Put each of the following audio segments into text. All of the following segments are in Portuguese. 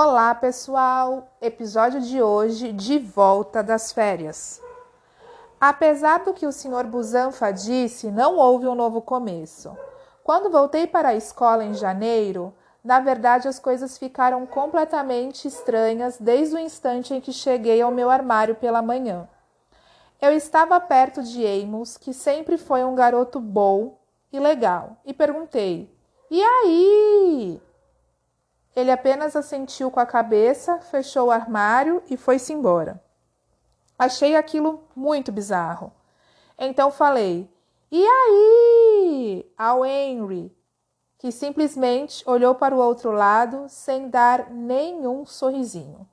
Olá, pessoal! Episódio de hoje de volta das férias. Apesar do que o Sr. Busanfa disse, não houve um novo começo. Quando voltei para a escola em janeiro, na verdade as coisas ficaram completamente estranhas desde o instante em que cheguei ao meu armário pela manhã. Eu estava perto de Amos, que sempre foi um garoto bom e legal, e perguntei: E aí? Ele apenas assentiu com a cabeça, fechou o armário e foi-se embora. Achei aquilo muito bizarro. Então falei: E aí? Ao Henry, que simplesmente olhou para o outro lado sem dar nenhum sorrisinho.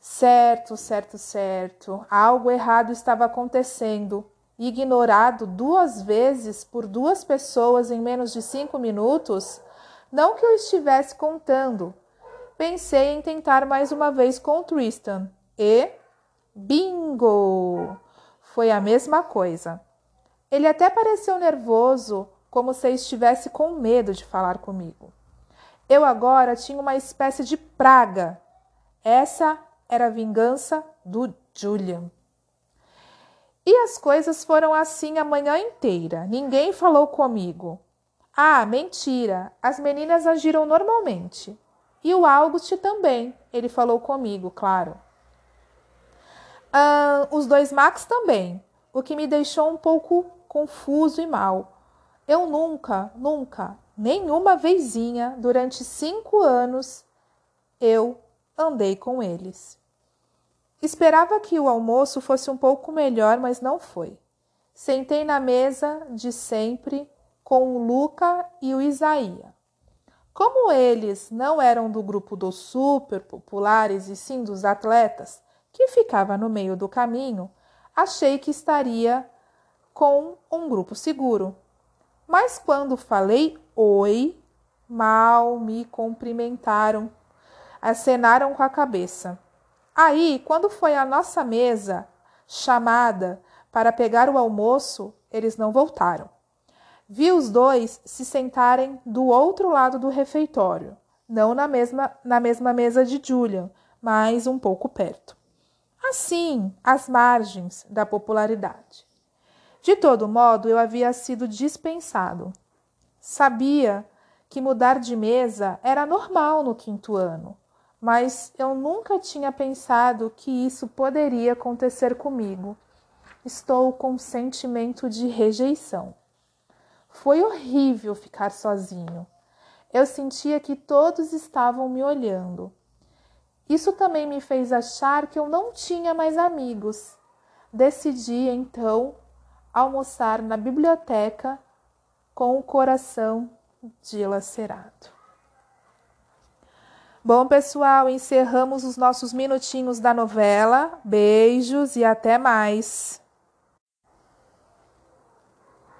Certo, certo, certo. Algo errado estava acontecendo. Ignorado duas vezes por duas pessoas em menos de cinco minutos não que eu estivesse contando. Pensei em tentar mais uma vez com Tristan e. Bingo! Foi a mesma coisa. Ele até pareceu nervoso, como se estivesse com medo de falar comigo. Eu agora tinha uma espécie de praga. Essa era a vingança do Julian. E as coisas foram assim a manhã inteira. Ninguém falou comigo. Ah, mentira! As meninas agiram normalmente. E o August também. Ele falou comigo, claro. Ah, os dois Max também, o que me deixou um pouco confuso e mal. Eu nunca, nunca, nenhuma vezinha, durante cinco anos, eu andei com eles. Esperava que o almoço fosse um pouco melhor, mas não foi. Sentei na mesa de sempre com o Luca e o Isaías. Como eles não eram do grupo dos super populares e sim dos atletas, que ficava no meio do caminho, achei que estaria com um grupo seguro. Mas quando falei oi, mal me cumprimentaram, acenaram com a cabeça. Aí, quando foi a nossa mesa chamada para pegar o almoço, eles não voltaram. Vi os dois se sentarem do outro lado do refeitório, não na mesma, na mesma mesa de Julian, mas um pouco perto. Assim, às margens da popularidade. De todo modo, eu havia sido dispensado. Sabia que mudar de mesa era normal no quinto ano, mas eu nunca tinha pensado que isso poderia acontecer comigo. Estou com sentimento de rejeição. Foi horrível ficar sozinho. Eu sentia que todos estavam me olhando. Isso também me fez achar que eu não tinha mais amigos. Decidi então almoçar na biblioteca com o coração dilacerado. Bom, pessoal, encerramos os nossos minutinhos da novela. Beijos e até mais.